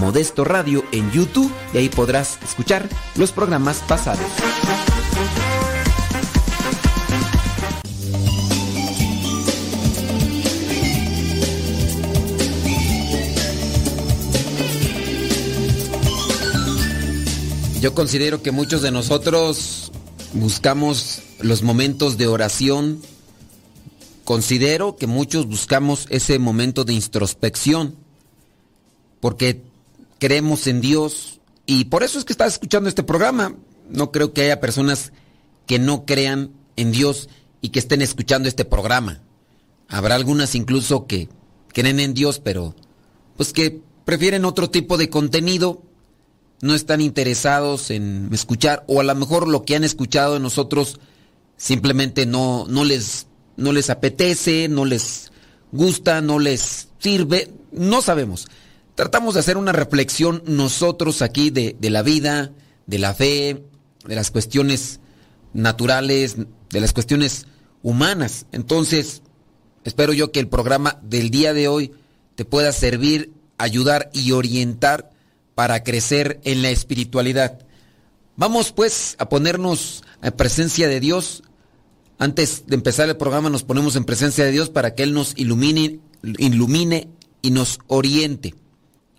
Modesto Radio en YouTube y ahí podrás escuchar los programas pasados. Yo considero que muchos de nosotros buscamos los momentos de oración. Considero que muchos buscamos ese momento de introspección. Porque creemos en Dios. Y por eso es que estás escuchando este programa. No creo que haya personas que no crean en Dios y que estén escuchando este programa. Habrá algunas incluso que creen en Dios, pero pues que prefieren otro tipo de contenido, no están interesados en escuchar o a lo mejor lo que han escuchado de nosotros simplemente no, no, les, no les apetece, no les gusta, no les sirve, no sabemos. Tratamos de hacer una reflexión nosotros aquí de, la vida, de la fe, de las cuestiones naturales, de las cuestiones humanas. Entonces, espero yo que el programa del día de hoy te pueda servir, ayudar y orientar para crecer en la espiritualidad. Vamos pues a ponernos en presencia de Dios. Antes de empezar el programa nos ponemos en presencia de Dios para que Él nos ilumine, ilumine y nos oriente.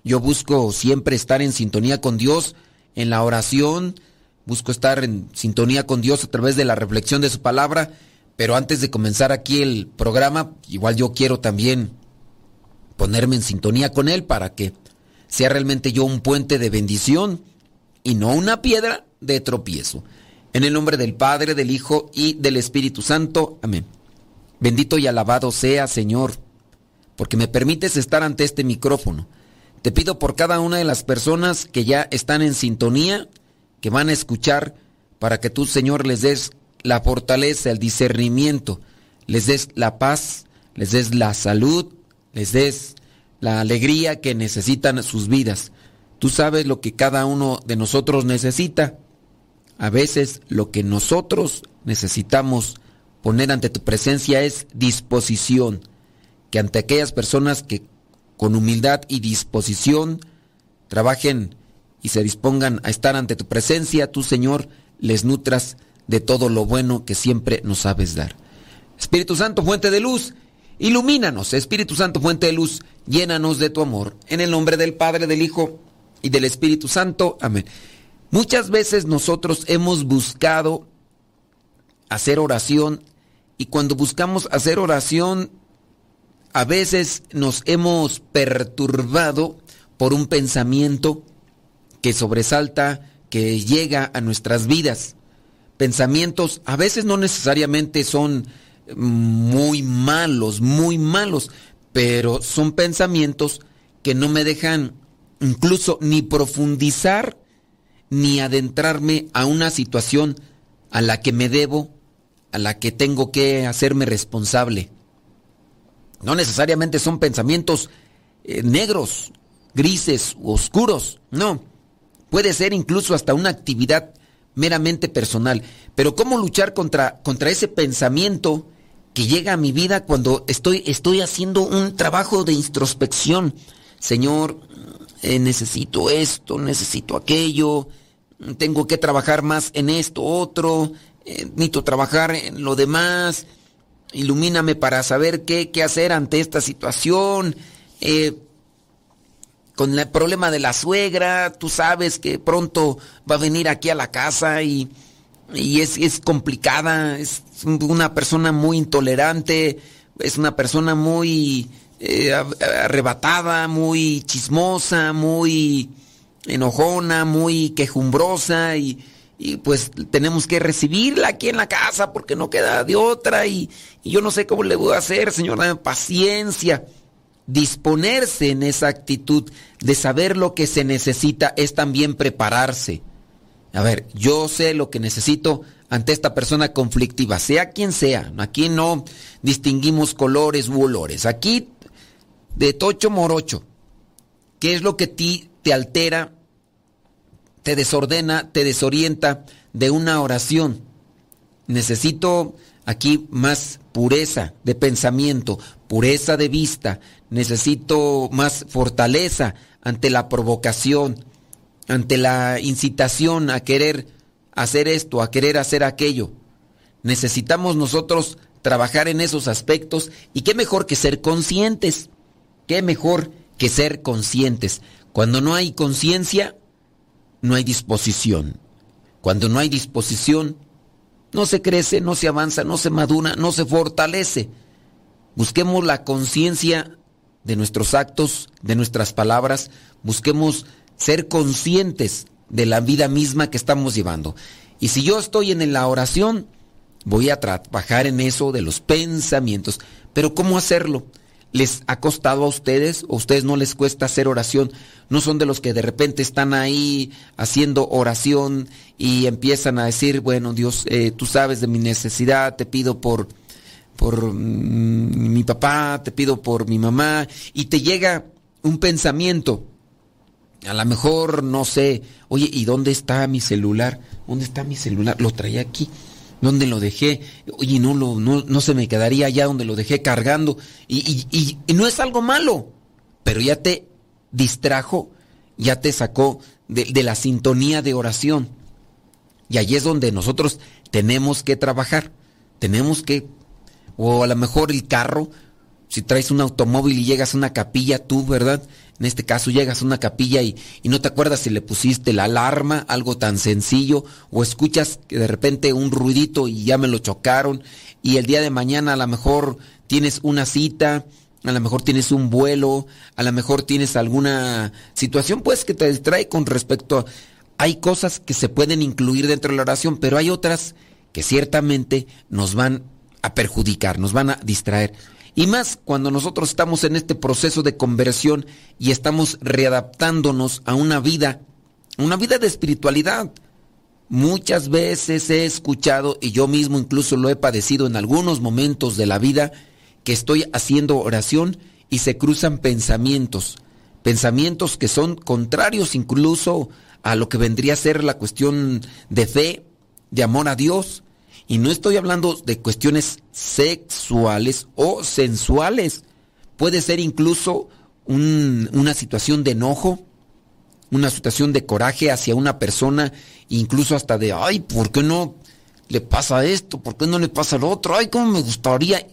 Yo busco siempre estar en sintonía con Dios en la oración, busco estar en sintonía con Dios a través de la reflexión de su palabra, pero antes de comenzar aquí el programa, igual yo quiero también ponerme en sintonía con Él para que sea realmente yo un puente de bendición y no una piedra de tropiezo. En el nombre del Padre, del Hijo y del Espíritu Santo. Amén. Bendito y alabado sea, Señor, porque me permites estar ante este micrófono. Te pido por cada una de las personas que ya están en sintonía que van a escuchar para que tú, Señor, les des la fortaleza, el discernimiento, les des la paz, les des la salud, les des la alegría que necesitan sus vidas. Tú sabes lo que cada uno de nosotros necesita. A veces lo que nosotros necesitamos poner ante tu presencia es disposición. Que ante aquellas personas que con humildad y disposición trabajen y se dispongan a estar ante tu presencia, tú Señor, les nutras de todo lo bueno que siempre nos sabes dar. Espíritu Santo, fuente de luz, ilumínanos. Espíritu Santo, fuente de luz, llénanos de tu amor. En el nombre del Padre, del Hijo y del Espíritu Santo. Amén. Muchas veces nosotros hemos buscado hacer oración y cuando buscamos hacer oración, a veces nos hemos perturbado por un pensamiento que sobresalta, que llega a nuestras vidas. Pensamientos a veces no necesariamente son muy malos, muy malos, pero son pensamientos que no me dejan incluso ni profundizar ni adentrarme a una situación a la que me debo, a la que tengo que hacerme responsable. No necesariamente son pensamientos eh, negros, grises, oscuros, no. Puede ser incluso hasta una actividad meramente personal. Pero ¿cómo luchar contra, contra ese pensamiento que llega a mi vida cuando estoy, estoy haciendo un trabajo de introspección? Señor, necesito esto, necesito aquello, tengo que trabajar más en esto, otro, eh, necesito trabajar en lo demás, ilumíname para saber qué, qué hacer ante esta situación. Eh, con el problema de la suegra, tú sabes que pronto va a venir aquí a la casa y, es, complicada, es una persona muy intolerante, es una persona muy eh, arrebatada, muy chismosa, muy enojona, muy quejumbrosa y, pues tenemos que recibirla aquí en la casa porque no queda de otra y, y yo no sé cómo le voy a hacer, señor, paciencia disponerse en esa actitud de saber lo que se necesita es también prepararse. A ver, yo sé lo que necesito ante esta persona conflictiva, sea quien sea. Aquí no distinguimos colores u olores. Aquí, de tocho morocho, ¿qué es lo que ti te altera, te desordena, te desorienta de una oración? Necesito aquí más pureza de pensamiento, pureza de vista, necesito más fortaleza ante la provocación, ante la incitación a querer hacer esto, a querer hacer aquello. Necesitamos nosotros trabajar en esos aspectos y qué mejor que ser conscientes, qué mejor que ser conscientes. Cuando no hay conciencia, no hay disposición. Cuando no hay disposición, no se crece, no se avanza, no se madura, no se fortalece. Busquemos la conciencia de nuestros actos, de nuestras palabras, busquemos ser conscientes de la vida misma que estamos llevando. Y si yo estoy en la oración, voy a trabajar en eso de los pensamientos. Pero ¿cómo hacerlo? ¿Les ha costado a ustedes o a ustedes no les cuesta hacer oración? No son de los que de repente están ahí haciendo oración y empiezan a decir, bueno Dios, eh, tú sabes de mi necesidad, te pido por, por mm, mi papá, te pido por mi mamá, y te llega un pensamiento. A lo mejor, no sé, oye, ¿y dónde está mi celular? ¿Dónde está mi celular? Lo traía aquí. ¿Dónde lo dejé? Oye, no, lo, no, se me quedaría allá donde lo dejé cargando. Y, y, no es algo malo, pero ya te distrajo, ya te sacó de, la sintonía de oración. Y allí es donde nosotros tenemos que trabajar. Tenemos que, o a lo mejor el carro, si traes un automóvil y llegas a una capilla, tú, ¿verdad? En este caso llegas a una capilla y, no te acuerdas si le pusiste la alarma, algo tan sencillo, o escuchas que de repente un ruidito y ya me lo chocaron, y el día de mañana a lo mejor tienes una cita, a lo mejor tienes un vuelo, a lo mejor tienes alguna situación pues que te distrae con respecto a... Hay cosas que se pueden incluir dentro de la oración, pero hay otras que ciertamente nos van a perjudicar, nos van a distraer. Y más cuando nosotros estamos en este proceso de conversión y estamos readaptándonos a una vida, una vida de espiritualidad. Muchas veces he escuchado, y yo mismo incluso lo he padecido en algunos momentos de la vida, que estoy haciendo oración y se cruzan pensamientos, pensamientos que son contrarios incluso a lo que vendría a ser la cuestión de fe, de amor a Dios, y no estoy hablando de cuestiones sexuales o sensuales. Puede ser incluso una situación de enojo, una situación de coraje hacia una persona, incluso hasta de, ay, ¿por qué no le pasa esto? ¿Por qué no le pasa lo otro? Ay, ¿cómo me gustaría?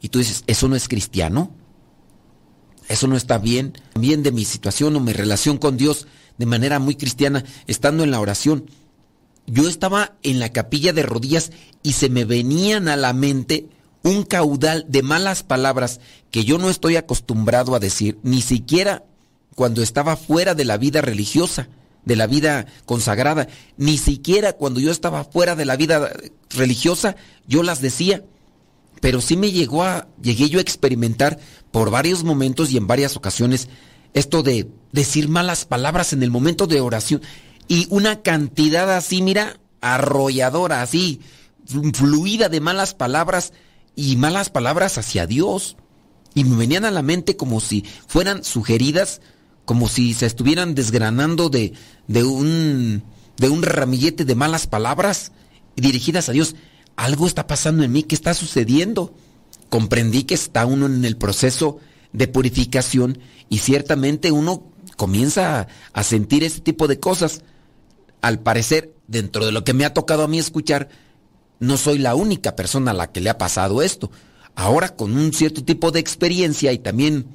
Y tú dices, ¿eso no es cristiano? ¿Eso no está bien? También de mi situación o mi relación con Dios de manera muy cristiana, estando en la oración yo estaba en la capilla de rodillas y se me venían a la mente un caudal de malas palabras que yo no estoy acostumbrado a decir, ni siquiera cuando estaba fuera de la vida religiosa, de la vida consagrada, ni siquiera cuando yo estaba fuera de la vida religiosa, yo las decía. Pero sí me llegó a, llegué yo a experimentar por varios momentos y en varias ocasiones esto de decir malas palabras en el momento de oración y una cantidad así, mira, arrolladora, así, fluida de malas palabras y malas palabras hacia Dios. Y me venían a la mente como si fueran sugeridas, como si se estuvieran desgranando de, de, un, de un ramillete de malas palabras dirigidas a Dios. Algo está pasando en mí, ¿qué está sucediendo? Comprendí que está uno en el proceso de purificación y ciertamente uno comienza a, sentir ese tipo de cosas al parecer, dentro de lo que me ha tocado a mí escuchar, no soy la única persona a la que le ha pasado esto. Ahora, con un cierto tipo de experiencia y también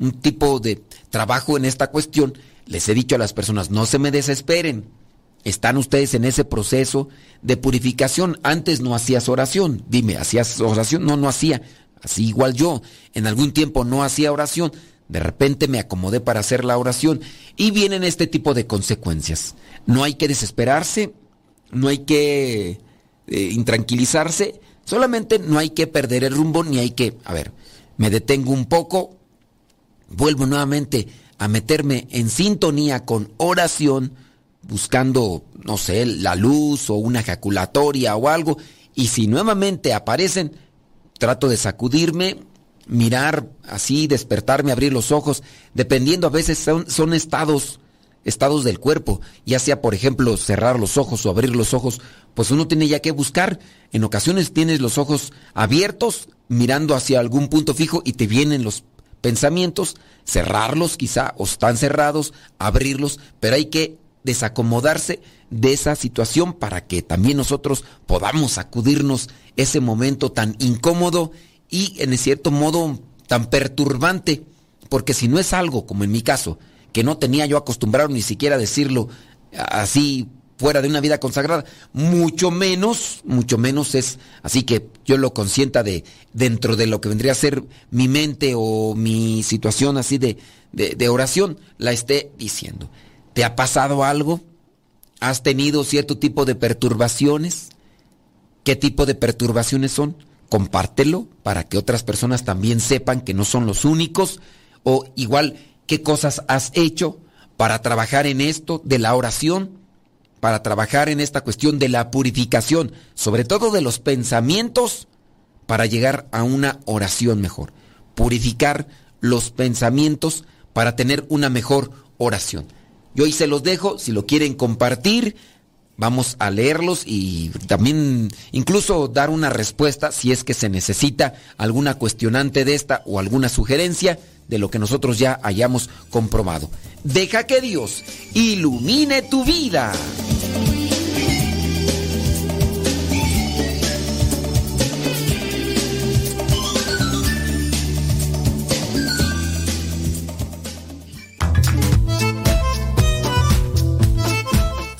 un tipo de trabajo en esta cuestión, les he dicho a las personas, no se me desesperen. Están ustedes en ese proceso de purificación. Antes no hacías oración. Dime, ¿hacías oración? No, no hacía. Así igual yo. En algún tiempo no hacía oración. De repente me acomodé para hacer la oración y vienen este tipo de consecuencias. No hay que desesperarse, no hay que eh, intranquilizarse, solamente no hay que perder el rumbo ni hay que, a ver, me detengo un poco, vuelvo nuevamente a meterme en sintonía con oración, buscando, no sé, la luz o una ejaculatoria o algo, y si nuevamente aparecen, trato de sacudirme, mirar así, despertarme, abrir los ojos, dependiendo a veces son, son estados, estados del cuerpo, ya sea por ejemplo cerrar los ojos o abrir los ojos, pues uno tiene ya que buscar, en ocasiones tienes los ojos abiertos, mirando hacia algún punto fijo y te vienen los pensamientos, cerrarlos quizá, o están cerrados, abrirlos, pero hay que desacomodarse de esa situación para que también nosotros podamos sacudirnos ese momento tan incómodo y en cierto modo tan perturbante, porque si no es algo como en mi caso, que no tenía yo acostumbrado ni siquiera decirlo así fuera de una vida consagrada, mucho menos, mucho menos es así que yo lo consienta de dentro de lo que vendría a ser mi mente o mi situación así de, de oración, la esté diciendo. ¿Te ha pasado algo? ¿Has tenido cierto tipo de perturbaciones? ¿Qué tipo de perturbaciones son? compártelo para que otras personas también sepan que no son los únicos o igual qué cosas has hecho para trabajar en esto de la oración, para trabajar en esta cuestión de la purificación, sobre todo de los pensamientos, para llegar a una oración mejor. Purificar los pensamientos para tener una mejor oración. Yo ahí se los dejo, si lo quieren compartir, vamos a leerlos y también incluso dar una respuesta si es que se necesita alguna cuestionante de esta o alguna sugerencia de lo que nosotros ya hayamos comprobado. Deja que Dios ilumine tu vida.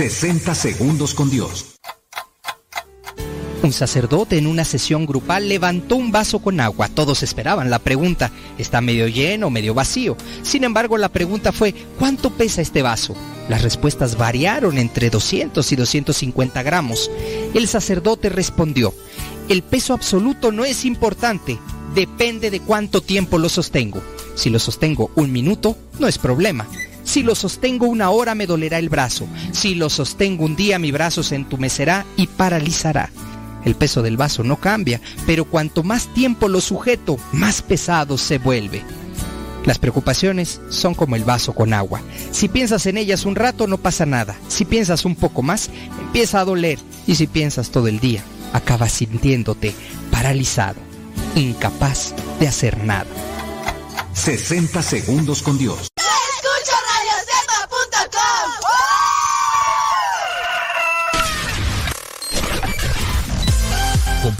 60 segundos con Dios. Un sacerdote en una sesión grupal levantó un vaso con agua. Todos esperaban la pregunta, ¿está medio lleno, medio vacío? Sin embargo, la pregunta fue, ¿cuánto pesa este vaso? Las respuestas variaron entre 200 y 250 gramos. El sacerdote respondió, el peso absoluto no es importante, depende de cuánto tiempo lo sostengo. Si lo sostengo un minuto, no es problema. Si lo sostengo una hora me dolerá el brazo. Si lo sostengo un día mi brazo se entumecerá y paralizará. El peso del vaso no cambia, pero cuanto más tiempo lo sujeto, más pesado se vuelve. Las preocupaciones son como el vaso con agua. Si piensas en ellas un rato no pasa nada. Si piensas un poco más, empieza a doler. Y si piensas todo el día, acabas sintiéndote paralizado, incapaz de hacer nada. 60 segundos con Dios.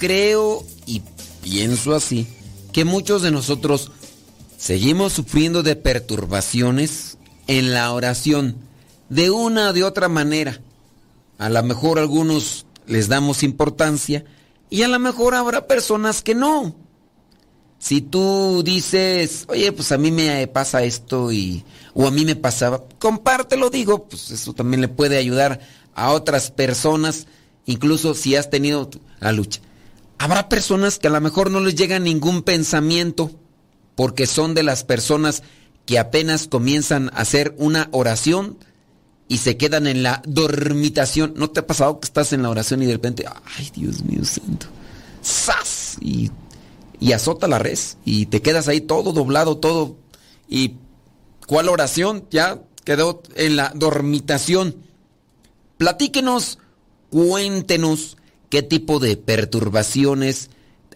creo y pienso así que muchos de nosotros seguimos sufriendo de perturbaciones en la oración de una o de otra manera. A lo mejor algunos les damos importancia y a lo mejor habrá personas que no. Si tú dices, oye, pues a mí me pasa esto y o a mí me pasaba, compártelo, digo, pues eso también le puede ayudar a otras personas, incluso si has tenido la lucha. Habrá personas que a lo mejor no les llega ningún pensamiento porque son de las personas que apenas comienzan a hacer una oración y se quedan en la dormitación. ¿No te ha pasado que estás en la oración y de repente, ay Dios mío santo, ¡zas! Y, y azota la res y te quedas ahí todo doblado, todo. ¿Y cuál oración? Ya quedó en la dormitación. Platíquenos, cuéntenos qué tipo de perturbaciones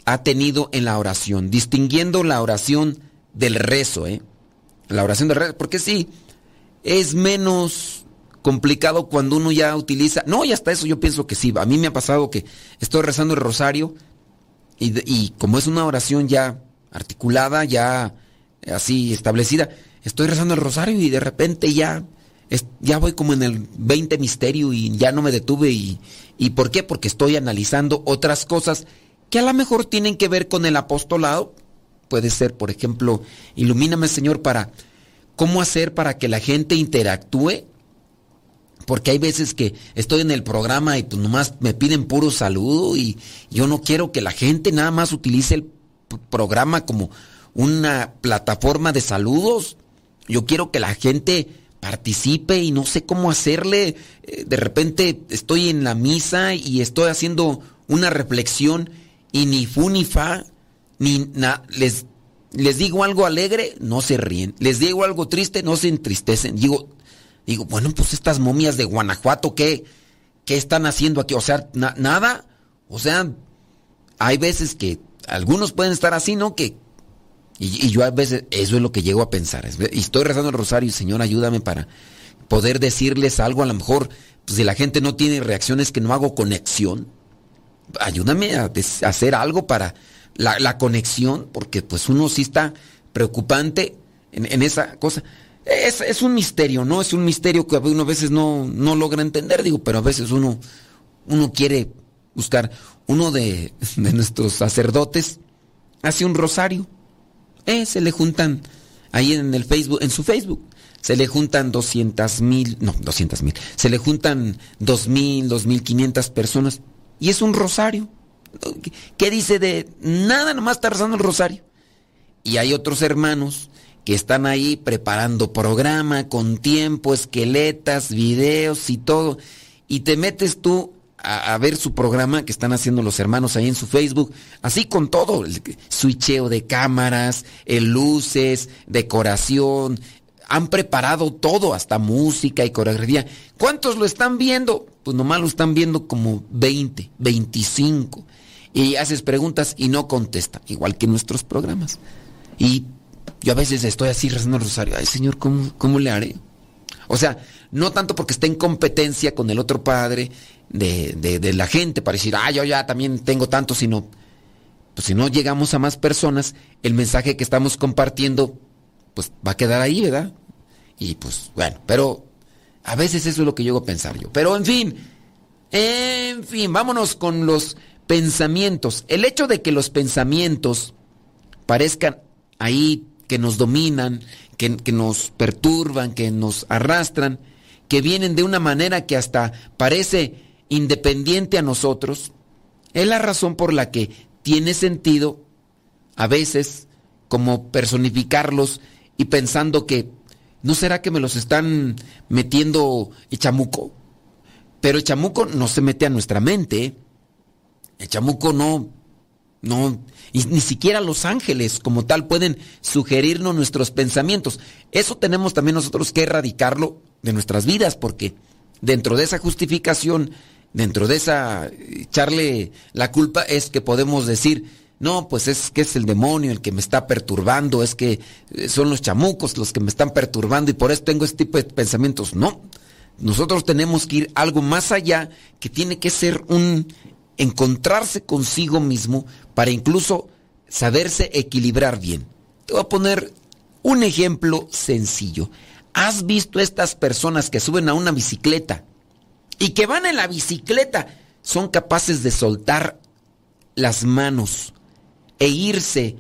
ha tenido en la oración, distinguiendo la oración del rezo, ¿eh? La oración del rezo, porque sí, es menos complicado cuando uno ya utiliza, no, y hasta eso yo pienso que sí, a mí me ha pasado que estoy rezando el rosario y, y como es una oración ya articulada, ya así establecida, estoy rezando el rosario y de repente ya ya voy como en el 20 misterio y ya no me detuve. Y, ¿Y por qué? Porque estoy analizando otras cosas que a lo mejor tienen que ver con el apostolado. Puede ser, por ejemplo, ilumíname Señor para cómo hacer para que la gente interactúe Porque hay veces que estoy en el programa y pues nomás me piden puro saludo y yo no quiero que la gente nada más utilice el programa como una plataforma de saludos. Yo quiero que la gente participe y no sé cómo hacerle. Eh, de repente estoy en la misa y estoy haciendo una reflexión y ni fu ni fa, ni les, les digo algo alegre, no se ríen. Les digo algo triste, no se entristecen. Digo, digo, bueno, pues estas momias de Guanajuato, ¿qué, qué están haciendo aquí? O sea, nada. O sea, hay veces que algunos pueden estar así, ¿no? Que y, yo a veces, eso es lo que llego a pensar. Y estoy rezando el rosario Señor, ayúdame para poder decirles algo. A lo mejor, pues, si la gente no tiene reacciones, que no hago conexión. Ayúdame a, hacer algo para la, conexión, porque pues uno sí está preocupante en, esa cosa. Es, es, un misterio, ¿no? Es un misterio que uno a veces no, no logra entender, digo, pero a veces uno, uno quiere buscar. Uno de, de nuestros sacerdotes hace un rosario eh, se le juntan ahí en el Facebook, en su Facebook, se le juntan 200 mil, no, 200 mil, se le juntan 2 mil, 2 mil 500 personas y es un rosario. ¿Qué dice de nada, nomás está rezando el rosario? Y hay otros hermanos que están ahí preparando programa con tiempo, esqueletas, videos y todo. Y te metes tú a, ver su programa que están haciendo los hermanos ahí en su Facebook, así con todo, el switcheo de cámaras, el luces, decoración, han preparado todo, hasta música y coreografía. ¿Cuántos lo están viendo? Pues nomás lo están viendo como 20, 25. Y haces preguntas y no contesta, igual que nuestros programas. Y yo a veces estoy así rezando el rosario, ay Señor, ¿cómo, cómo le haré? O sea, no tanto porque esté en competencia con el otro padre de, la gente para decir, ah, yo ya también tengo tanto, sino, pues si no llegamos a más personas, el mensaje que estamos compartiendo, pues va a quedar ahí, ¿verdad? Y pues bueno, pero a veces eso es lo que llego a pensar yo. Pero en fin, en fin, vámonos con los pensamientos. El hecho de que los pensamientos parezcan ahí, que nos dominan, que, que nos perturban, que nos arrastran, que vienen de una manera que hasta parece independiente a nosotros, es la razón por la que tiene sentido a veces como personificarlos y pensando que ¿no será que me los están metiendo el chamuco? Pero el chamuco no se mete a nuestra mente. ¿eh? El chamuco no, no, y ni siquiera los ángeles como tal pueden sugerirnos nuestros pensamientos. Eso tenemos también nosotros que erradicarlo de nuestras vidas, porque dentro de esa justificación dentro de esa echarle la culpa es que podemos decir, no, pues es que es el demonio el que me está perturbando, es que eh, son los chamucos los que me están perturbando y por eso tengo este tipo de pensamientos. No, nosotros tenemos que ir algo más allá que tiene que ser un encontrarse consigo mismo para incluso saberse equilibrar bien. Te voy a poner un ejemplo sencillo. ¿Has visto estas personas que suben a una bicicleta y que van en la bicicleta son capaces de soltar las manos e irse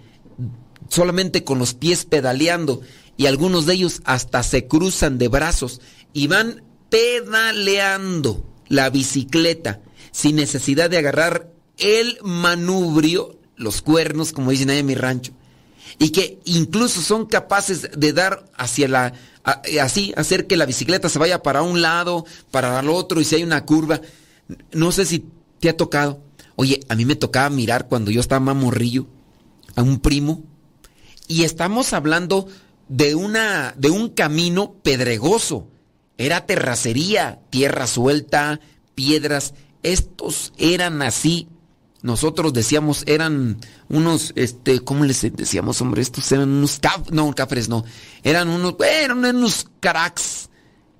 solamente con los pies pedaleando y algunos de ellos hasta se cruzan de brazos y van pedaleando la bicicleta sin necesidad de agarrar el manubrio, los cuernos, como dicen ahí en mi rancho, y que incluso son capaces de dar hacia la así, hacer que la bicicleta se vaya para un lado, para el otro, y si hay una curva. No sé si te ha tocado. Oye, a mí me tocaba mirar cuando yo estaba más morrillo a un primo, y estamos hablando de, una, de un camino pedregoso. Era terracería, tierra suelta, piedras. Estos eran así nosotros decíamos eran unos, este, ¿cómo les decíamos, hombre? Estos eran unos caf, no, cafres no, eran unos, eran unos cracks,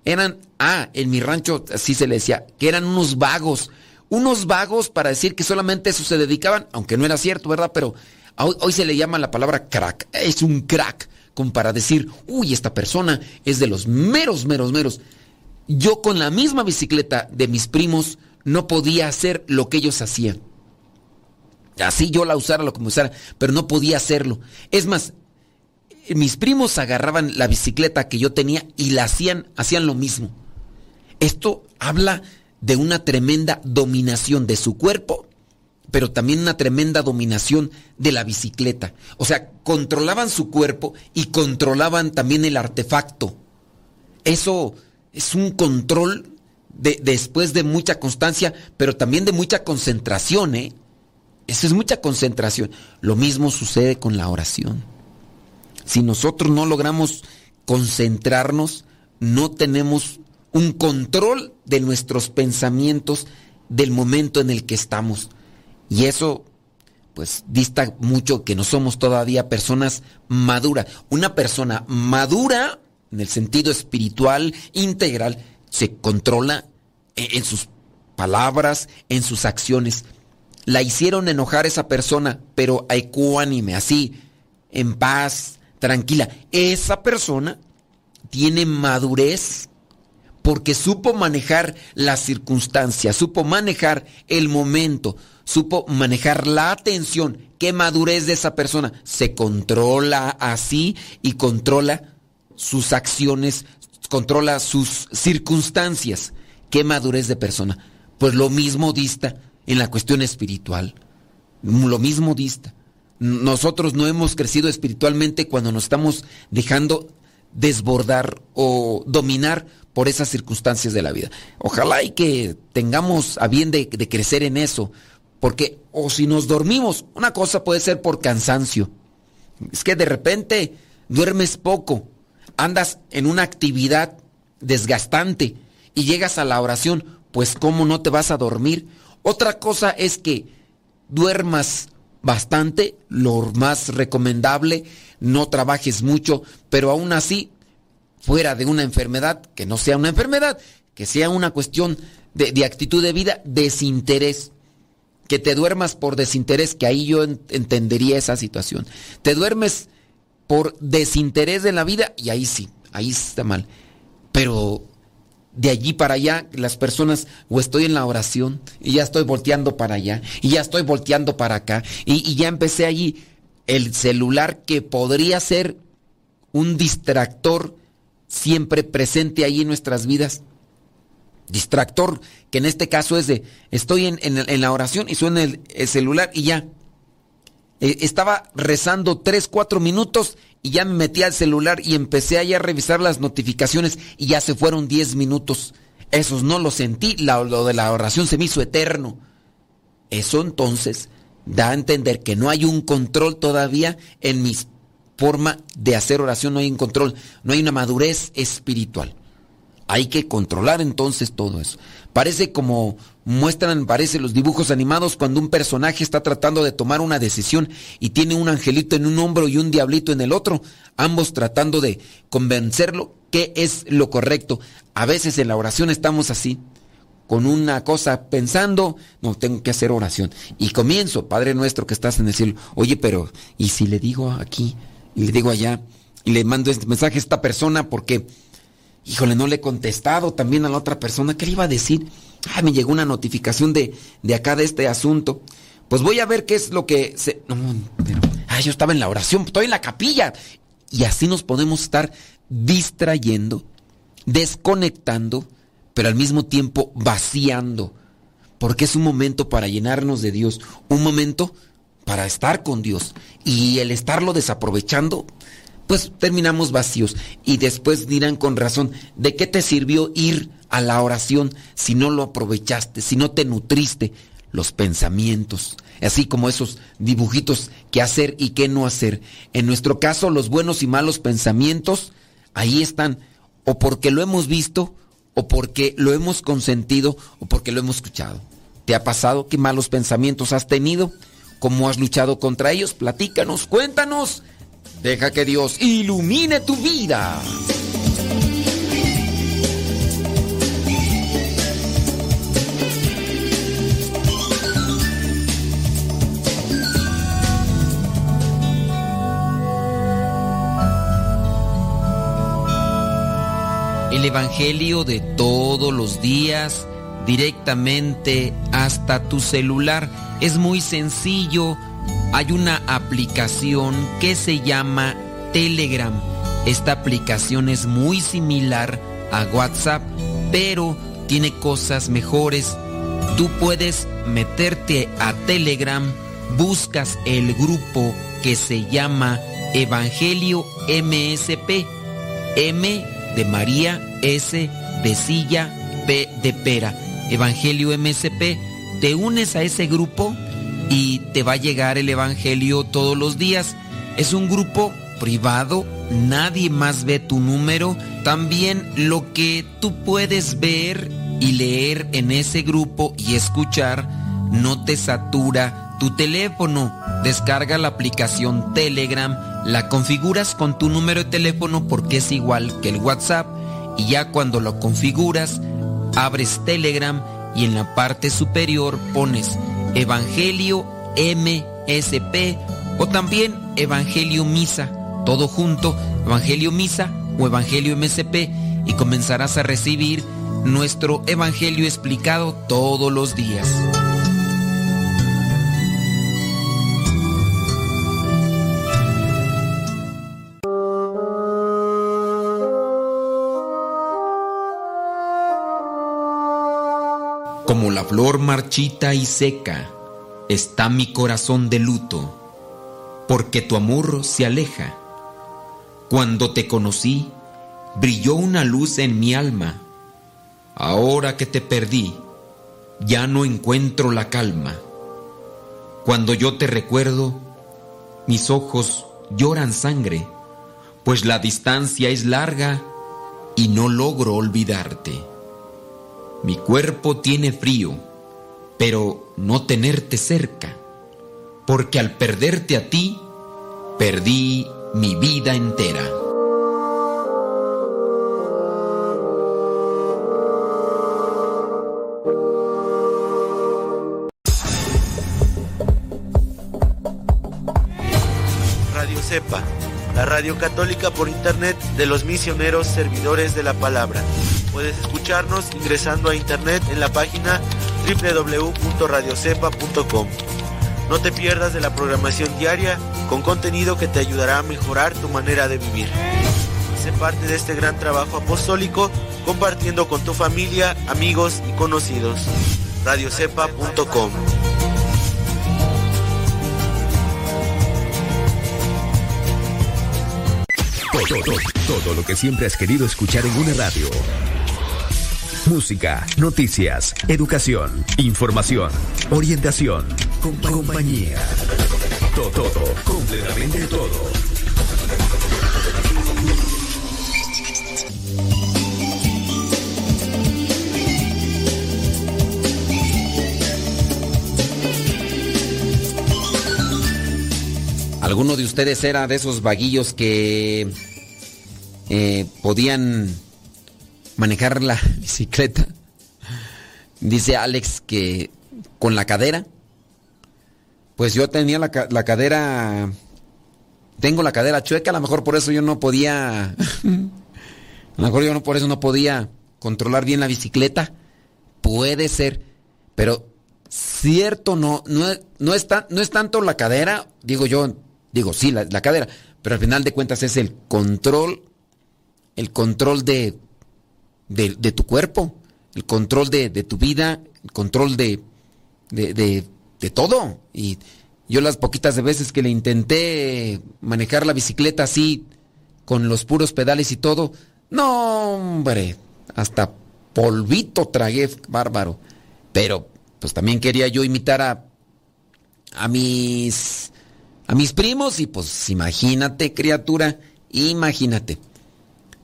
eran, ah, en mi rancho así se le decía, que eran unos vagos, unos vagos para decir que solamente eso se dedicaban, aunque no era cierto, ¿verdad? Pero hoy, hoy se le llama la palabra crack, es un crack, como para decir, uy, esta persona es de los meros, meros, meros. Yo con la misma bicicleta de mis primos no podía hacer lo que ellos hacían Así yo la usara lo como usara, pero no podía hacerlo. Es más, mis primos agarraban la bicicleta que yo tenía y la hacían, hacían lo mismo. Esto habla de una tremenda dominación de su cuerpo, pero también una tremenda dominación de la bicicleta. O sea, controlaban su cuerpo y controlaban también el artefacto. Eso es un control de, después de mucha constancia, pero también de mucha concentración, ¿eh? Eso es mucha concentración. Lo mismo sucede con la oración. Si nosotros no logramos concentrarnos, no tenemos un control de nuestros pensamientos del momento en el que estamos. Y eso, pues, dista mucho que no somos todavía personas maduras. Una persona madura, en el sentido espiritual, integral, se controla en sus palabras, en sus acciones. La hicieron enojar esa persona, pero ecuánime, así, en paz, tranquila. Esa persona tiene madurez porque supo manejar las circunstancias, supo manejar el momento, supo manejar la atención. ¿Qué madurez de esa persona? Se controla así y controla sus acciones, controla sus circunstancias. ¿Qué madurez de persona? Pues lo mismo dista en la cuestión espiritual. Lo mismo dista. Nosotros no hemos crecido espiritualmente cuando nos estamos dejando desbordar o dominar por esas circunstancias de la vida. Ojalá y que tengamos a bien de, de, crecer en eso, porque o si nos dormimos, una cosa puede ser por cansancio. Es que de repente duermes poco, andas en una actividad desgastante y llegas a la oración, pues ¿cómo no te vas a dormir? Otra cosa es que duermas bastante, lo más recomendable, no trabajes mucho, pero aún así, fuera de una enfermedad, que no sea una enfermedad, que sea una cuestión de, de actitud de vida, desinterés. Que te duermas por desinterés, que ahí yo entendería esa situación. Te duermes por desinterés de la vida y ahí sí, ahí está mal. Pero de allí para allá, las personas, o estoy en la oración y ya estoy volteando para allá, y ya estoy volteando para acá, y, ya empecé allí el celular que podría ser un distractor siempre presente ahí en nuestras vidas. Distractor, que en este caso es de, estoy en, la oración y suena el celular y ya. Eh, estaba rezando 3, 4 minutos y ya me metí al celular y empecé a revisar las notificaciones y ya se fueron 10 minutos. Esos no los sentí, lo de la oración se me hizo eterno. Eso entonces da a entender que no hay un control todavía en mi forma de hacer oración, no hay un control, no hay una madurez espiritual. Hay que controlar entonces todo eso. Parece como muestran, parece los dibujos animados cuando un personaje está tratando de tomar una decisión y tiene un angelito en un hombro y un diablito en el otro, ambos tratando de convencerlo que es lo correcto. A veces en la oración estamos así, con una cosa pensando, no, tengo que hacer oración. Y comienzo, Padre nuestro que estás en el cielo, oye, pero, ¿y si le digo aquí y le digo allá y le mando este mensaje a esta persona porque, híjole, no le he contestado también a la otra persona, ¿qué le iba a decir? Ah, me llegó una notificación de, de acá de este asunto. Pues voy a ver qué es lo que se. No. Ah, yo estaba en la oración, estoy en la capilla. Y así nos podemos estar distrayendo, desconectando, pero al mismo tiempo vaciando. Porque es un momento para llenarnos de Dios, un momento para estar con Dios. Y el estarlo desaprovechando, pues terminamos vacíos. Y después dirán con razón, ¿de qué te sirvió ir a la oración si no lo aprovechaste, si no te nutriste? Los pensamientos, así como esos dibujitos que hacer y qué no hacer. En nuestro caso, los buenos y malos pensamientos, ahí están, o porque lo hemos visto, o porque lo hemos consentido, o porque lo hemos escuchado. ¿Te ha pasado? ¿Qué malos pensamientos has tenido? ¿Cómo has luchado contra ellos? Platícanos, cuéntanos. Deja que Dios ilumine tu vida. El Evangelio de todos los días directamente hasta tu celular. Es muy sencillo hay una aplicación que se llama Telegram. Esta aplicación es muy similar a WhatsApp. pero tiene cosas mejores. Tú puedes meterte a Telegram, buscas el grupo que se llama Evangelio MSP. M de María, S de Silla, P de Pera. Evangelio MSP. Te unes a ese grupo y te va a llegar el Evangelio todos los días. Es un grupo privado, nadie más ve tu número. También lo que tú puedes ver y leer en ese grupo y escuchar no te satura tu teléfono. Descarga la aplicación Telegram, la configuras con tu número de teléfono porque es igual que el WhatsApp y ya cuando lo configuras, abres Telegram y en la parte superior pones Evangelio MSP o también Evangelio Misa, todo junto, Evangelio Misa o Evangelio MSP y comenzarás a recibir nuestro Evangelio explicado todos los días. Como la flor marchita y seca, está mi corazón de luto, porque tu amor se aleja. Cuando te conocí, brilló una luz en mi alma. Ahora que te perdí, ya no encuentro la calma. Cuando yo te recuerdo, mis ojos lloran sangre, pues la distancia es larga y no logro olvidarte. Mi cuerpo tiene frío, pero no tenerte cerca, porque al perderte a ti, perdí mi vida entera. Radio Cepa, la radio católica por internet de los misioneros servidores de la palabra. Puedes escucharnos ingresando a internet en la página www.radiocepa.com. No te pierdas de la programación diaria con contenido que te ayudará a mejorar tu manera de vivir. Sé parte de este gran trabajo apostólico compartiendo con tu familia, amigos y conocidos. radiocepa.com Todo, lo que siempre has querido escuchar en una radio. Música, noticias, educación, información, orientación, compa- compañía. Todo, todo, completamente todo. ¿Alguno de ustedes era de esos vaguillos que eh, podían manejar la bicicleta? Dice Alex que con la cadera. Pues yo tenía la, la cadera... Tengo la cadera chueca, a lo mejor por eso yo no podía... a lo mejor yo no por eso no podía controlar bien la bicicleta. Puede ser, pero cierto no no no es, no es tanto la cadera, digo yo, digo sí, la, la cadera, pero al final de cuentas es el control, el control de, de, tu cuerpo, el control de, tu vida, el control de, de, de, de todo. Y yo las poquitas de veces que le intenté manejar la bicicleta así, con los puros pedales y todo, no, hombre, hasta polvito tragué, bárbaro. Pero, pues también quería yo imitar a, a mis, a mis primos y pues imagínate, criatura, imagínate.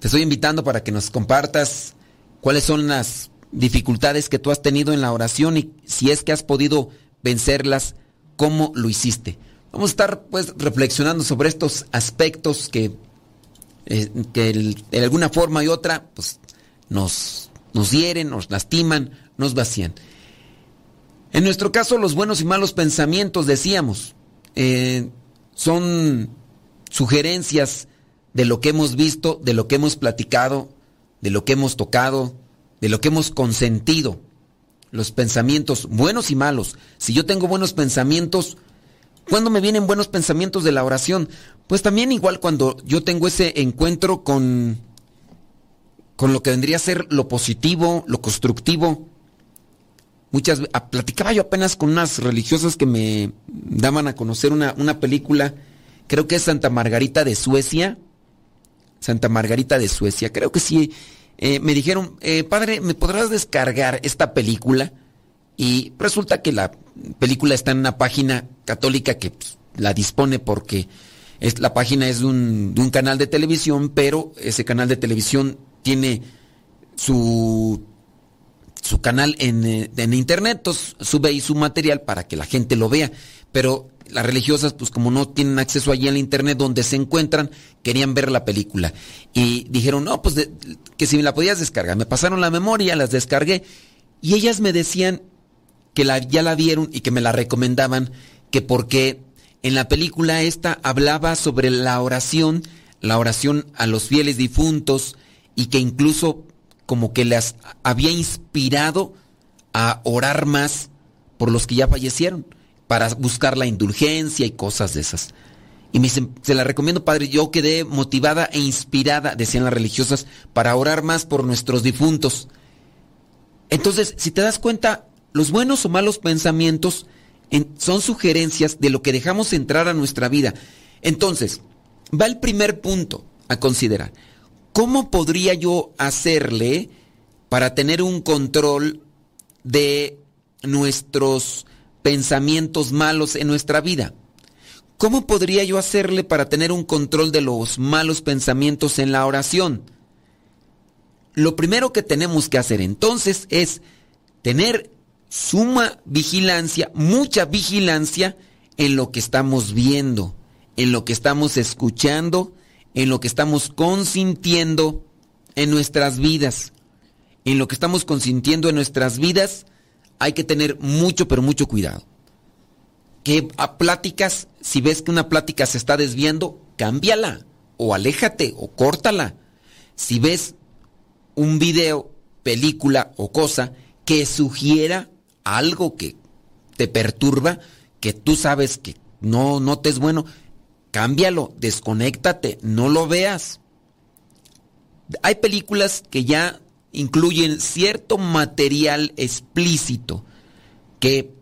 Te estoy invitando para que nos compartas cuáles son las dificultades que tú has tenido en la oración y si es que has podido vencerlas, cómo lo hiciste. Vamos a estar pues reflexionando sobre estos aspectos que, eh, que de alguna forma y otra pues nos, nos hieren, nos lastiman, nos vacían. En nuestro caso, los buenos y malos pensamientos, decíamos, eh, son sugerencias de lo que hemos visto, de lo que hemos platicado, de lo que hemos tocado, de lo que hemos consentido. Los pensamientos buenos y malos. Si yo tengo buenos pensamientos, ¿cuándo me vienen buenos pensamientos de la oración? Pues también igual cuando yo tengo ese encuentro con con lo que vendría a ser lo positivo, lo constructivo. Muchas platicaba yo apenas con unas religiosas que me daban a conocer una, una película, creo que es Santa Margarita de Suecia. Santa Margarita de Suecia, creo que sí. Eh, me dijeron, eh, padre, ¿me podrás descargar esta película? Y resulta que la película está en una página católica que pues, la dispone porque es, la página es de un, canal de televisión, pero ese canal de televisión tiene su su canal en, eh, en, internet, entonces sube ahí su material para que la gente lo vea. Pero las religiosas, pues como no tienen acceso allí al internet donde se encuentran, querían ver la película. Y dijeron, no, pues que si me la podías descargar. Me pasaron la memoria, las descargué. Y ellas me decían que la, ya la vieron y que me la recomendaban, que porque en la película esta hablaba sobre la oración, la oración a los fieles difuntos, y que incluso como que las había inspirado a orar más por los que ya fallecieron, para buscar la indulgencia y cosas de esas. Y me dicen, se la recomiendo, padre, yo quedé motivada e inspirada, decían las religiosas, para orar más por nuestros difuntos. Entonces, si te das cuenta, los buenos o malos pensamientos son sugerencias de lo que dejamos entrar a nuestra vida. Entonces, va el primer punto a considerar. ¿Cómo podría yo hacerle para tener un control de nuestros pensamientos malos en nuestra vida? ¿Cómo podría yo hacerle para tener un control de los malos pensamientos en la oración? Lo primero que tenemos que hacer entonces es tener suma vigilancia, mucha vigilancia en lo que estamos viendo, en lo que estamos escuchando, en lo que estamos consintiendo en nuestras vidas. En lo que estamos consintiendo en nuestras vidas hay que tener mucho, pero mucho cuidado. Que a pláticas, si ves que una plática se está desviando, cámbiala o aléjate o córtala. Si ves un video, película o cosa que sugiera algo que te perturba, que tú sabes que no, no te es bueno, cámbialo, desconéctate, no lo veas. Hay películas que ya incluyen cierto material explícito que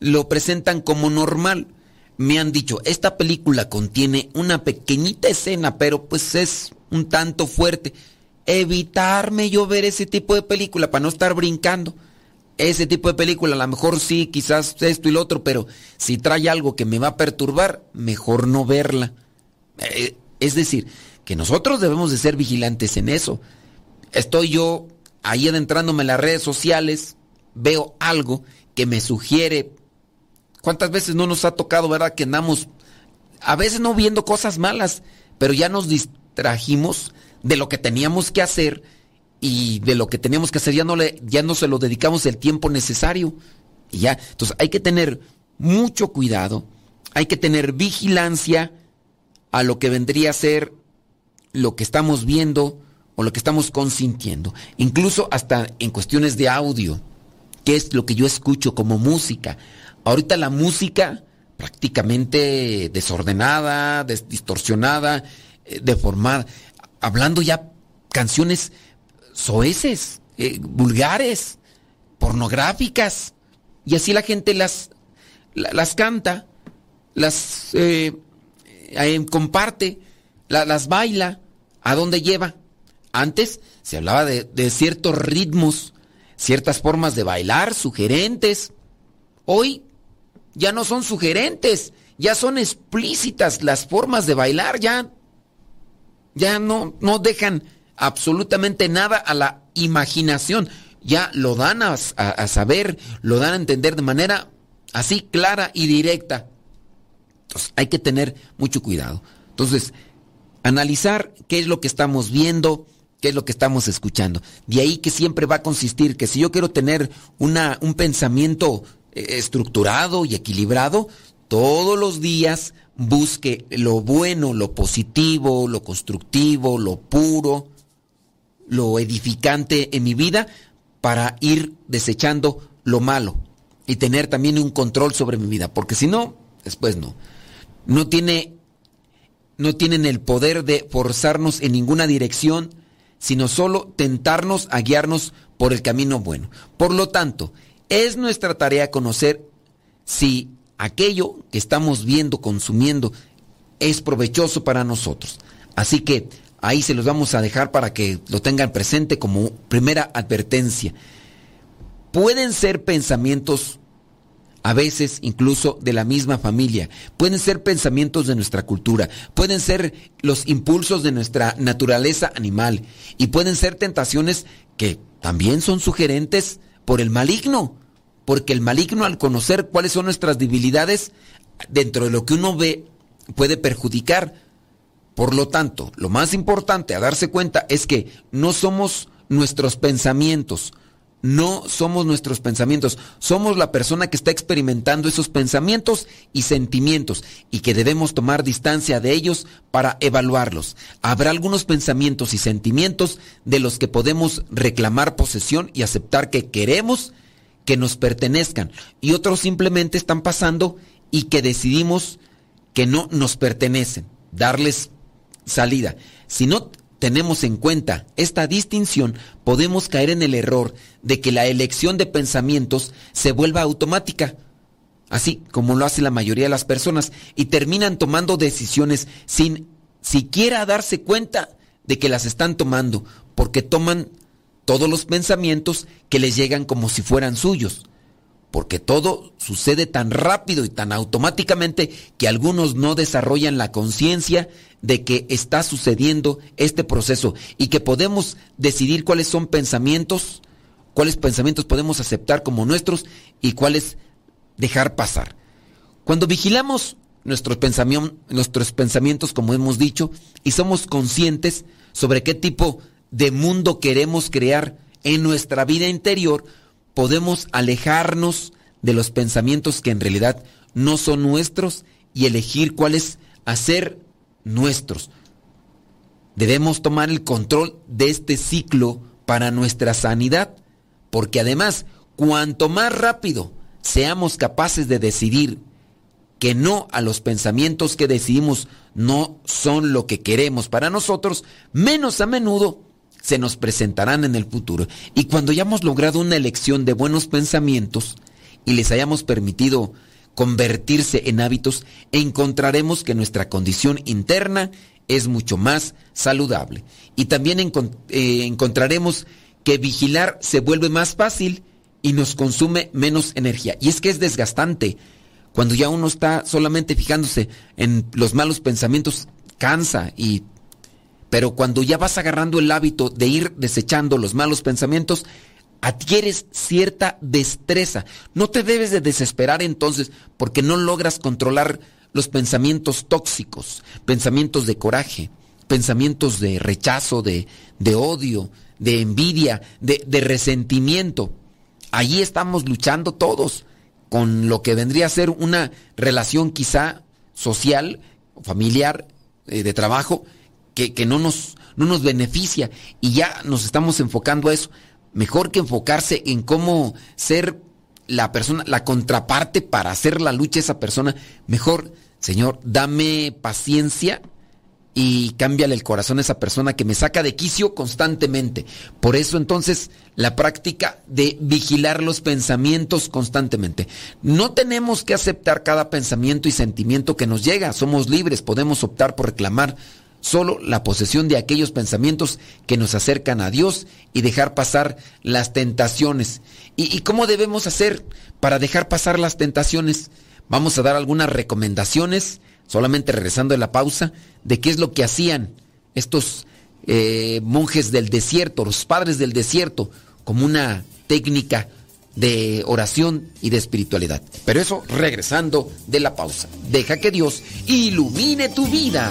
lo presentan como normal. Me han dicho, esta película contiene una pequeñita escena, pero pues es un tanto fuerte. Evitarme yo ver ese tipo de película para no estar brincando ese tipo de película, a lo mejor sí, quizás esto y lo otro, pero si trae algo que me va a perturbar, mejor no verla. Eh, es decir, que nosotros debemos de ser vigilantes en eso. Estoy yo ahí adentrándome en las redes sociales, veo algo que me sugiere. ¿Cuántas veces no nos ha tocado, verdad, que andamos a veces no viendo cosas malas, pero ya nos distrajimos de lo que teníamos que hacer y de lo que teníamos que hacer ya no, le, ya no se lo dedicamos el tiempo necesario. Y ya, entonces hay que tener mucho cuidado, hay que tener vigilancia a lo que vendría a ser lo que estamos viendo o lo que estamos consintiendo. Incluso hasta en cuestiones de audio, que es lo que yo escucho como música. Ahorita la música prácticamente desordenada, distorsionada, eh, deformada, hablando ya canciones soeces, eh, vulgares, pornográficas. Y así la gente las, las canta, las eh, eh, comparte, las baila. ¿A dónde lleva? Antes se hablaba de, ciertos ritmos, ciertas formas de bailar, sugerentes. Hoy ya no son sugerentes, ya son explícitas las formas de bailar, ya, ya no, no dejan absolutamente nada a la imaginación. Ya lo dan a, saber, lo dan a entender de manera así clara y directa. Entonces hay que tener mucho cuidado. Entonces, analizar qué es lo que estamos viendo, qué es lo que estamos escuchando. De ahí que siempre va a consistir que si yo quiero tener una, un pensamiento eh, estructurado y equilibrado, todos los días busque lo bueno, lo positivo, lo constructivo, lo puro, lo edificante en mi vida para ir desechando lo malo y tener también un control sobre mi vida, porque si no, después no. No tiene no tienen el poder de forzarnos en ninguna dirección sino solo tentarnos a guiarnos por el camino bueno. Por lo tanto, es nuestra tarea conocer si aquello que estamos viendo, consumiendo, es provechoso para nosotros. Así que ahí se los vamos a dejar para que lo tengan presente como primera advertencia. Pueden ser pensamientos a veces incluso de la misma familia. Pueden ser pensamientos de nuestra cultura, pueden ser los impulsos de nuestra naturaleza animal y pueden ser tentaciones que también son sugerentes por el maligno, porque el maligno al conocer cuáles son nuestras debilidades, dentro de lo que uno ve, puede perjudicar. Por lo tanto, lo más importante a darse cuenta es que no somos nuestros pensamientos, no somos nuestros pensamientos, somos la persona que está experimentando esos pensamientos y sentimientos y que debemos tomar distancia de ellos para evaluarlos. Habrá algunos pensamientos y sentimientos de los que podemos reclamar posesión y aceptar que queremos que nos pertenezcan y otros simplemente están pasando y que decidimos que no nos pertenecen, darles salida. Si no tenemos en cuenta esta distinción, podemos caer en el error de que la elección de pensamientos se vuelva automática, así como lo hace la mayoría de las personas, y terminan tomando decisiones sin siquiera darse cuenta de que las están tomando, porque toman todos los pensamientos que les llegan como si fueran suyos porque todo sucede tan rápido y tan automáticamente que algunos no desarrollan la conciencia de que está sucediendo este proceso y que podemos decidir cuáles son pensamientos, cuáles pensamientos podemos aceptar como nuestros y cuáles dejar pasar. Cuando vigilamos nuestros, nuestros pensamientos, como hemos dicho, y somos conscientes sobre qué tipo de mundo queremos crear en nuestra vida interior, podemos alejarnos de los pensamientos que en realidad no son nuestros y elegir cuáles hacer nuestros. Debemos tomar el control de este ciclo para nuestra sanidad, porque además, cuanto más rápido seamos capaces de decidir que no a los pensamientos que decidimos no son lo que queremos para nosotros, menos a menudo se nos presentarán en el futuro. Y cuando ya hemos logrado una elección de buenos pensamientos y les hayamos permitido convertirse en hábitos, encontraremos que nuestra condición interna es mucho más saludable. Y también eh, encontraremos que vigilar se vuelve más fácil y nos consume menos energía. Y es que es desgastante. Cuando ya uno está solamente fijándose en los malos pensamientos, cansa y pero cuando ya vas agarrando el hábito de ir desechando los malos pensamientos, adquieres cierta destreza. No te debes de desesperar entonces porque no logras controlar los pensamientos tóxicos, pensamientos de coraje, pensamientos de rechazo, de, de odio, de envidia, de, de, resentimiento. Allí estamos luchando todos con lo que vendría a ser una relación quizá social, familiar, eh, de trabajo, que, no, nos, no nos beneficia y ya nos estamos enfocando a eso. Mejor que enfocarse en cómo ser la persona, la contraparte para hacer la lucha a esa persona. Mejor, Señor, dame paciencia y cámbiale el corazón a esa persona que me saca de quicio constantemente. Por eso entonces la práctica de vigilar los pensamientos constantemente. No tenemos que aceptar cada pensamiento y sentimiento que nos llega. Somos libres, podemos optar por reclamar solo la posesión de aquellos pensamientos que nos acercan a Dios y dejar pasar las tentaciones. ¿Y, cómo debemos hacer para dejar pasar las tentaciones? Vamos a dar algunas recomendaciones, solamente regresando de la pausa, de qué es lo que hacían estos eh, monjes del desierto, los padres del desierto, como una técnica de oración y de espiritualidad. Pero eso regresando de la pausa. Deja que Dios ilumine tu vida.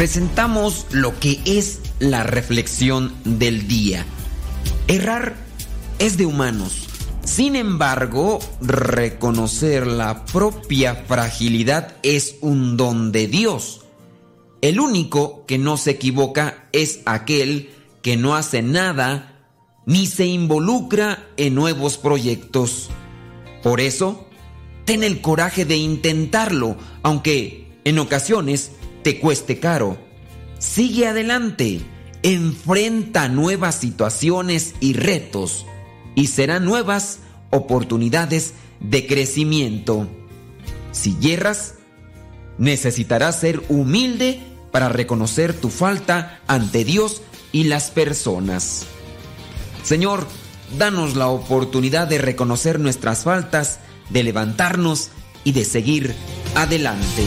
Presentamos lo que es la reflexión del día. Errar es de humanos. Sin embargo, reconocer la propia fragilidad es un don de Dios. El único que no se equivoca es aquel que no hace nada ni se involucra en nuevos proyectos. Por eso, ten el coraje de intentarlo, aunque en ocasiones te cueste caro. Sigue adelante, enfrenta nuevas situaciones y retos y serán nuevas oportunidades de crecimiento. Si hierras, necesitarás ser humilde para reconocer tu falta ante Dios y las personas. Señor, danos la oportunidad de reconocer nuestras faltas, de levantarnos y de seguir adelante.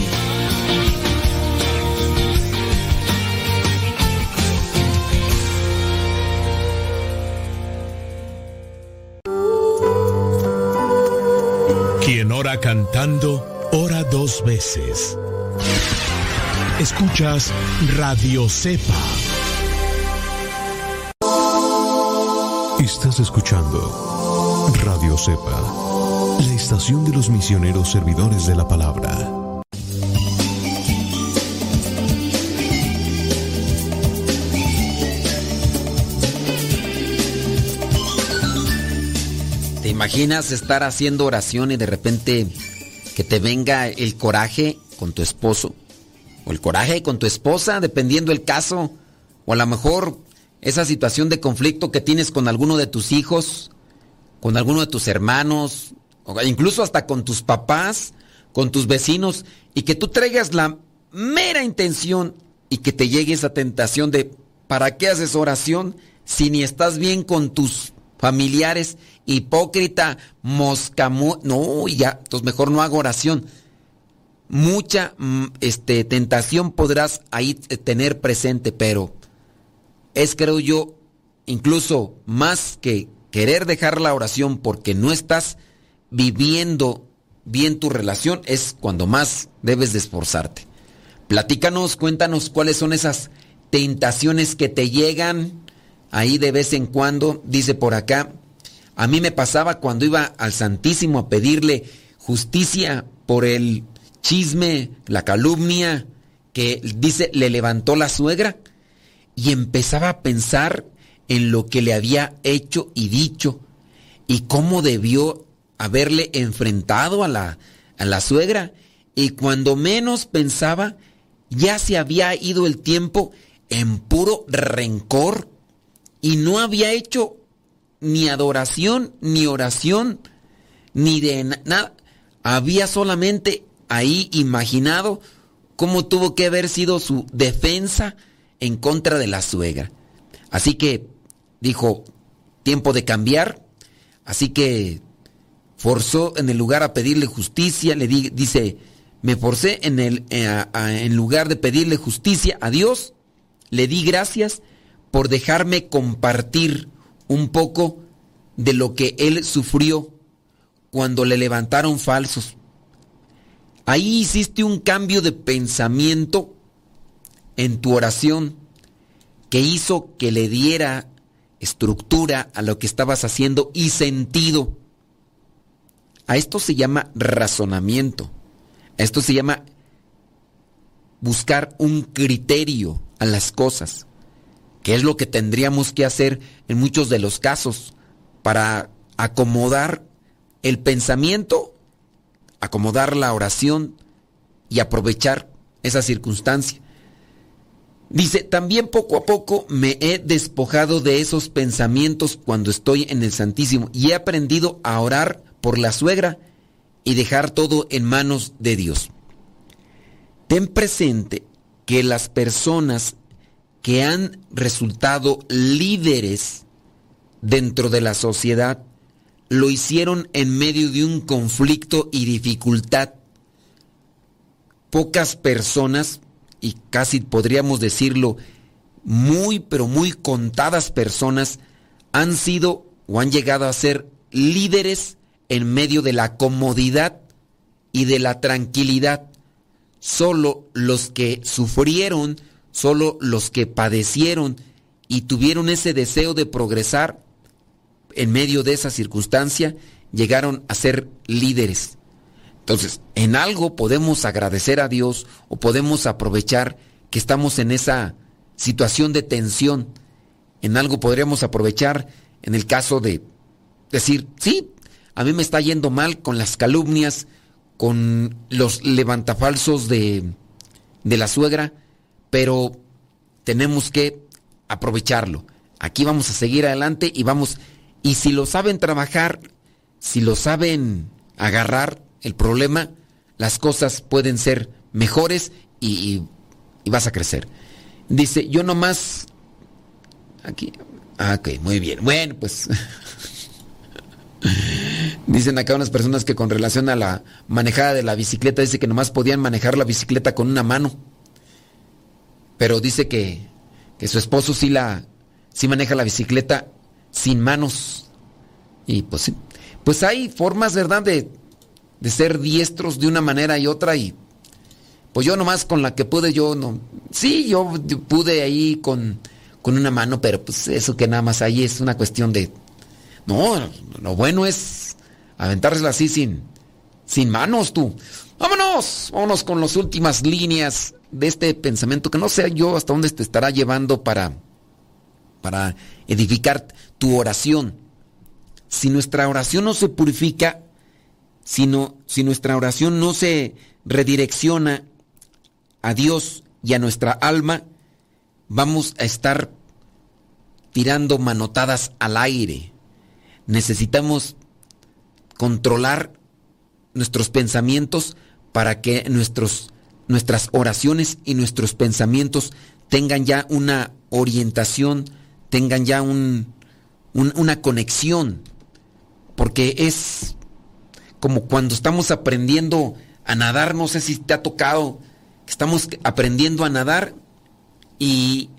Quien ora cantando, ora dos veces. Escuchas Radio Cepa. Estás escuchando Radio Cepa, la estación de los misioneros servidores de la palabra. Imaginas estar haciendo oración y de repente que te venga el coraje con tu esposo? O el coraje con tu esposa, dependiendo el caso. O a lo mejor esa situación de conflicto que tienes con alguno de tus hijos, con alguno de tus hermanos, o incluso hasta con tus papás, con tus vecinos, y que tú traigas la mera intención y que te llegue esa tentación de ¿para qué haces oración si ni estás bien con tus familiares? hipócrita, mosca, no, ya, entonces mejor no hago oración. Mucha mm, este, tentación podrás ahí eh, tener presente, pero es, creo yo, incluso más que querer dejar la oración porque no estás viviendo bien tu relación, es cuando más debes de esforzarte. Platícanos, cuéntanos cuáles son esas tentaciones que te llegan ahí de vez en cuando, dice por acá, a mí me pasaba cuando iba al Santísimo a pedirle justicia por el chisme, la calumnia que dice le levantó la suegra y empezaba a pensar en lo que le había hecho y dicho y cómo debió haberle enfrentado a la, a la suegra. Y cuando menos pensaba ya se había ido el tiempo en puro rencor y no había hecho ni adoración, ni oración, ni de nada. Había solamente ahí imaginado cómo tuvo que haber sido su defensa en contra de la suegra. Así que dijo, tiempo de cambiar. Así que forzó en el lugar a pedirle justicia, le dice, me forcé en, el, eh, en lugar de pedirle justicia a Dios, le di gracias por dejarme compartir un poco de lo que él sufrió cuando le levantaron falsos. Ahí hiciste un cambio de pensamiento en tu oración que hizo que le diera estructura a lo que estabas haciendo y sentido. A esto se llama razonamiento. A esto se llama buscar un criterio a las cosas que es lo que tendríamos que hacer en muchos de los casos para acomodar el pensamiento, acomodar la oración y aprovechar esa circunstancia. Dice, también poco a poco me he despojado de esos pensamientos cuando estoy en el Santísimo y he aprendido a orar por la suegra y dejar todo en manos de Dios. Ten presente que las personas que han resultado líderes dentro de la sociedad lo hicieron en medio de un conflicto y dificultad. Pocas personas, y casi podríamos decirlo, muy, pero muy contadas personas, han sido o han llegado a ser líderes en medio de la comodidad y de la tranquilidad. Solo los que sufrieron, solo los que padecieron y tuvieron ese deseo de progresar en medio de esa circunstancia, llegaron a ser líderes. Entonces, en algo podemos agradecer a Dios o podemos aprovechar que estamos en esa situación de tensión. En algo podríamos aprovechar en el caso de decir, sí, a mí me está yendo mal con las calumnias, con los levantafalsos de, de la suegra, pero tenemos que aprovecharlo. Aquí vamos a seguir adelante y vamos, y si lo saben trabajar, si lo saben agarrar el problema, las cosas pueden ser mejores y, vas a crecer. Dice, yo nomás... Aquí. Ah, ok, muy bien. Bueno, pues... Dicen acá unas personas que con relación a la manejada de la bicicleta, dice que nomás podían manejar la bicicleta con una mano. Pero dice que, que su esposo sí la sí maneja la bicicleta sin manos. Y pues sí. Pues hay formas, ¿verdad?, de, de ser diestros de una manera y otra y pues yo nomás con la que pude, yo no. Sí, yo pude ahí con, con una mano, pero pues eso que nada más ahí es una cuestión de. No, lo bueno es aventársela así sin, sin manos tú. Vámonos, vámonos con las últimas líneas de este pensamiento que no sé yo hasta dónde te estará llevando para, para edificar tu oración. Si nuestra oración no se purifica, sino, si nuestra oración no se redirecciona a Dios y a nuestra alma, vamos a estar tirando manotadas al aire. Necesitamos controlar nuestros pensamientos para que nuestros, nuestras oraciones y nuestros pensamientos tengan ya una orientación, tengan ya un, una conexión. Porque es como cuando estamos aprendiendo a nadar, no sé si te ha tocado estamos aprendiendo a nadar y,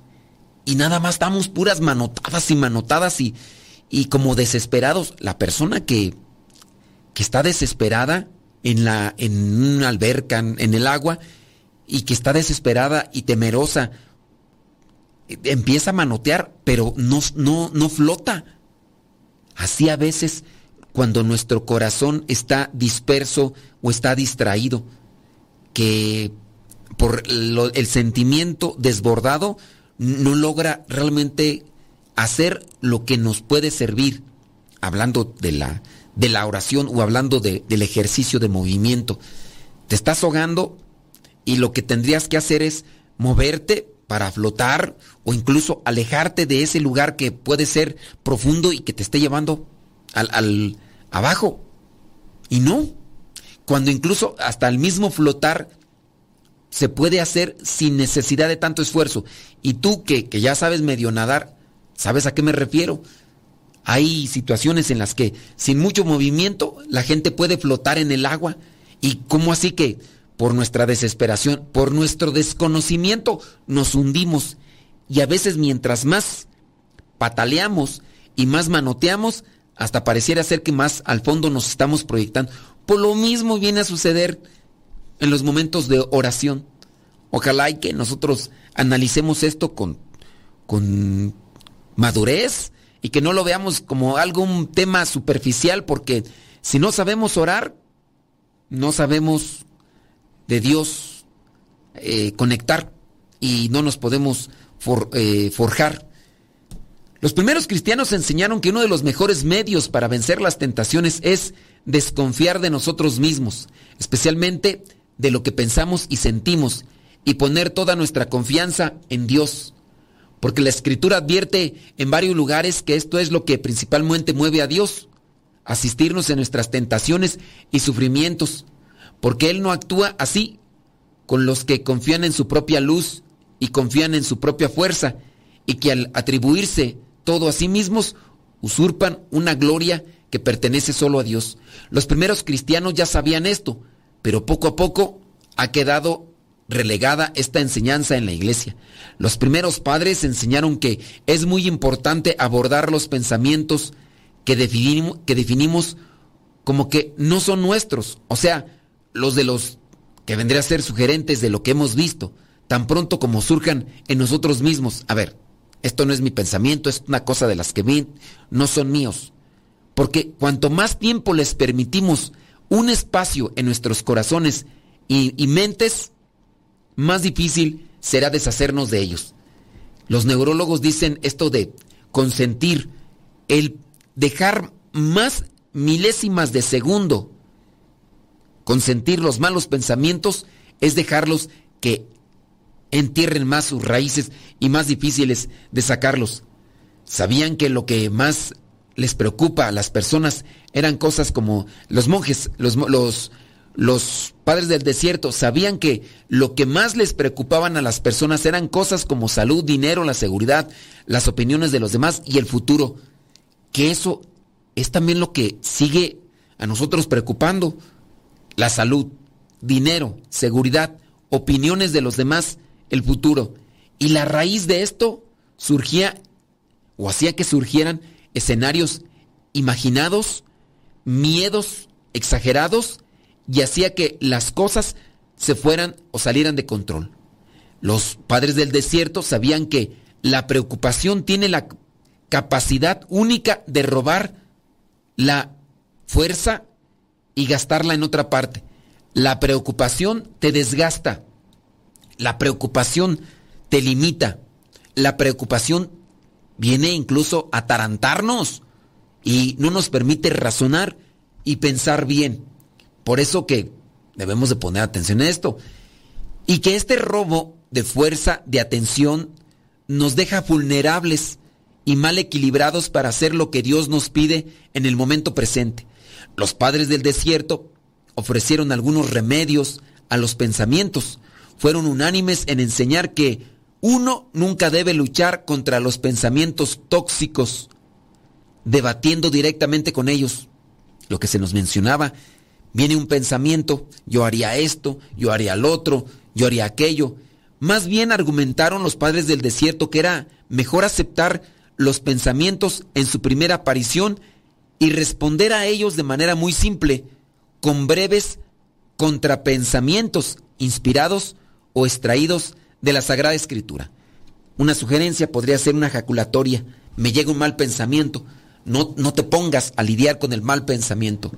y nada más estamos puras manotadas y manotadas y, y como desesperados. La persona que, que está desesperada en, la, en una alberca, en, el agua, y que está desesperada y temerosa, empieza a manotear, pero no, no, no flota. Así a veces cuando nuestro corazón está disperso o está distraído, que por el sentimiento desbordado, no logra realmente hacer lo que nos puede servir, hablando de la, de la oración o hablando del ejercicio de movimiento. Te estás ahogando y lo que tendrías que hacer es moverte para flotar o incluso alejarte de ese lugar que puede ser profundo y que te esté llevando al, al abajo. Y no, cuando incluso hasta el mismo flotar se puede hacer sin necesidad de tanto esfuerzo. Y tú que, ya sabes medio nadar, ¿sabes a qué me refiero? Hay situaciones en las que sin mucho movimiento la gente puede flotar en el agua. ¿Y cómo así que por nuestra desesperación, por nuestro desconocimiento, nos hundimos? Y a veces mientras más pataleamos y más manoteamos, hasta pareciera ser que más al fondo nos estamos proyectando. Por lo mismo viene a suceder en los momentos de oración. Ojalá y que nosotros analicemos esto con, con madurez y que no lo veamos como algún tema superficial, porque si no sabemos orar, no sabemos de Dios eh, conectar y no nos podemos eh, forjar. Los primeros cristianos enseñaron que uno de los mejores medios para vencer las tentaciones es desconfiar de nosotros mismos, especialmente de lo que pensamos y sentimos y poner toda nuestra confianza en Dios. Porque la escritura advierte en varios lugares que esto es lo que principalmente mueve a Dios, asistirnos en nuestras tentaciones y sufrimientos, porque Él no actúa así con los que confían en su propia luz y confían en su propia fuerza, y que al atribuirse todo a sí mismos, usurpan una gloria que pertenece solo a Dios. Los primeros cristianos ya sabían esto, pero poco a poco ha quedado relegada esta enseñanza en la iglesia. Los primeros padres enseñaron que es muy importante abordar los pensamientos que definimos, que definimos como que no son nuestros, o sea, los de los que vendría a ser sugerentes de lo que hemos visto, tan pronto como surjan en nosotros mismos. A ver, esto no es mi pensamiento, es una cosa de las que vi, no son míos. Porque cuanto más tiempo les permitimos un espacio en nuestros corazones y, y mentes, más difícil será deshacernos de ellos. Los neurólogos dicen esto de consentir, el dejar más milésimas de segundo, consentir los malos pensamientos es dejarlos que entierren más sus raíces y más difíciles de sacarlos. Sabían que lo que más les preocupa a las personas eran cosas como los monjes, los, los los padres del desierto sabían que lo que más les preocupaban a las personas eran cosas como salud, dinero, la seguridad, las opiniones de los demás y el futuro. Que eso es también lo que sigue a nosotros preocupando. La salud, dinero, seguridad, opiniones de los demás, el futuro. Y la raíz de esto surgía o hacía que surgieran escenarios imaginados, miedos exagerados, y hacía que las cosas se fueran o salieran de control. Los padres del desierto sabían que la preocupación tiene la capacidad única de robar la fuerza y gastarla en otra parte. La preocupación te desgasta. La preocupación te limita. La preocupación viene incluso a atarantarnos y no nos permite razonar y pensar bien. Por eso que debemos de poner atención a esto. Y que este robo de fuerza, de atención, nos deja vulnerables y mal equilibrados para hacer lo que Dios nos pide en el momento presente. Los padres del desierto ofrecieron algunos remedios a los pensamientos. Fueron unánimes en enseñar que uno nunca debe luchar contra los pensamientos tóxicos, debatiendo directamente con ellos. Lo que se nos mencionaba Viene un pensamiento, yo haría esto, yo haría lo otro, yo haría aquello. Más bien argumentaron los padres del desierto que era mejor aceptar los pensamientos en su primera aparición y responder a ellos de manera muy simple, con breves contrapensamientos inspirados o extraídos de la Sagrada Escritura. Una sugerencia podría ser una ejaculatoria. Me llega un mal pensamiento. No, no te pongas a lidiar con el mal pensamiento.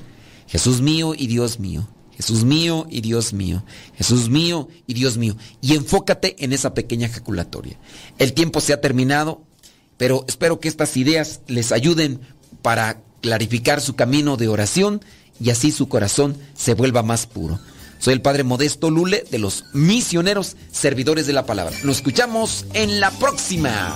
Jesús mío y Dios mío. Jesús mío y Dios mío. Jesús mío y Dios mío. Y enfócate en esa pequeña ejaculatoria. El tiempo se ha terminado, pero espero que estas ideas les ayuden para clarificar su camino de oración y así su corazón se vuelva más puro. Soy el Padre Modesto Lule de los misioneros servidores de la palabra. Nos escuchamos en la próxima.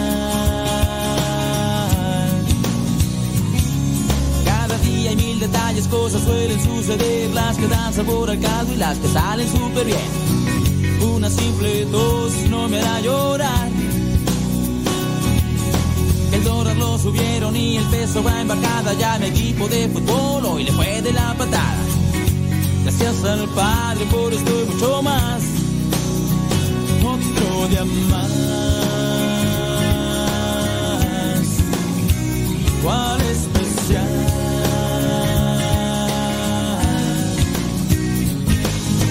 Detalles, cosas suelen suceder, las que dan sabor al caldo y las que salen súper bien. Una simple tos no me hará llorar. El dólar lo subieron y el peso va embarcada, ya mi equipo de fútbol hoy le fue de la patada. Gracias al Padre por esto y mucho más. Otro día. ¿Cuál especial?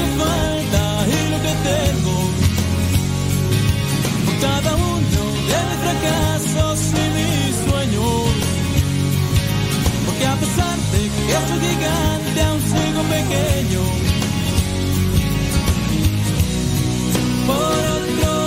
que falta y lo que tengo. Cada uno de mis fracasos y mis sueños. Porque a pesar de que soy gigante, aún sigo pequeño. Por otro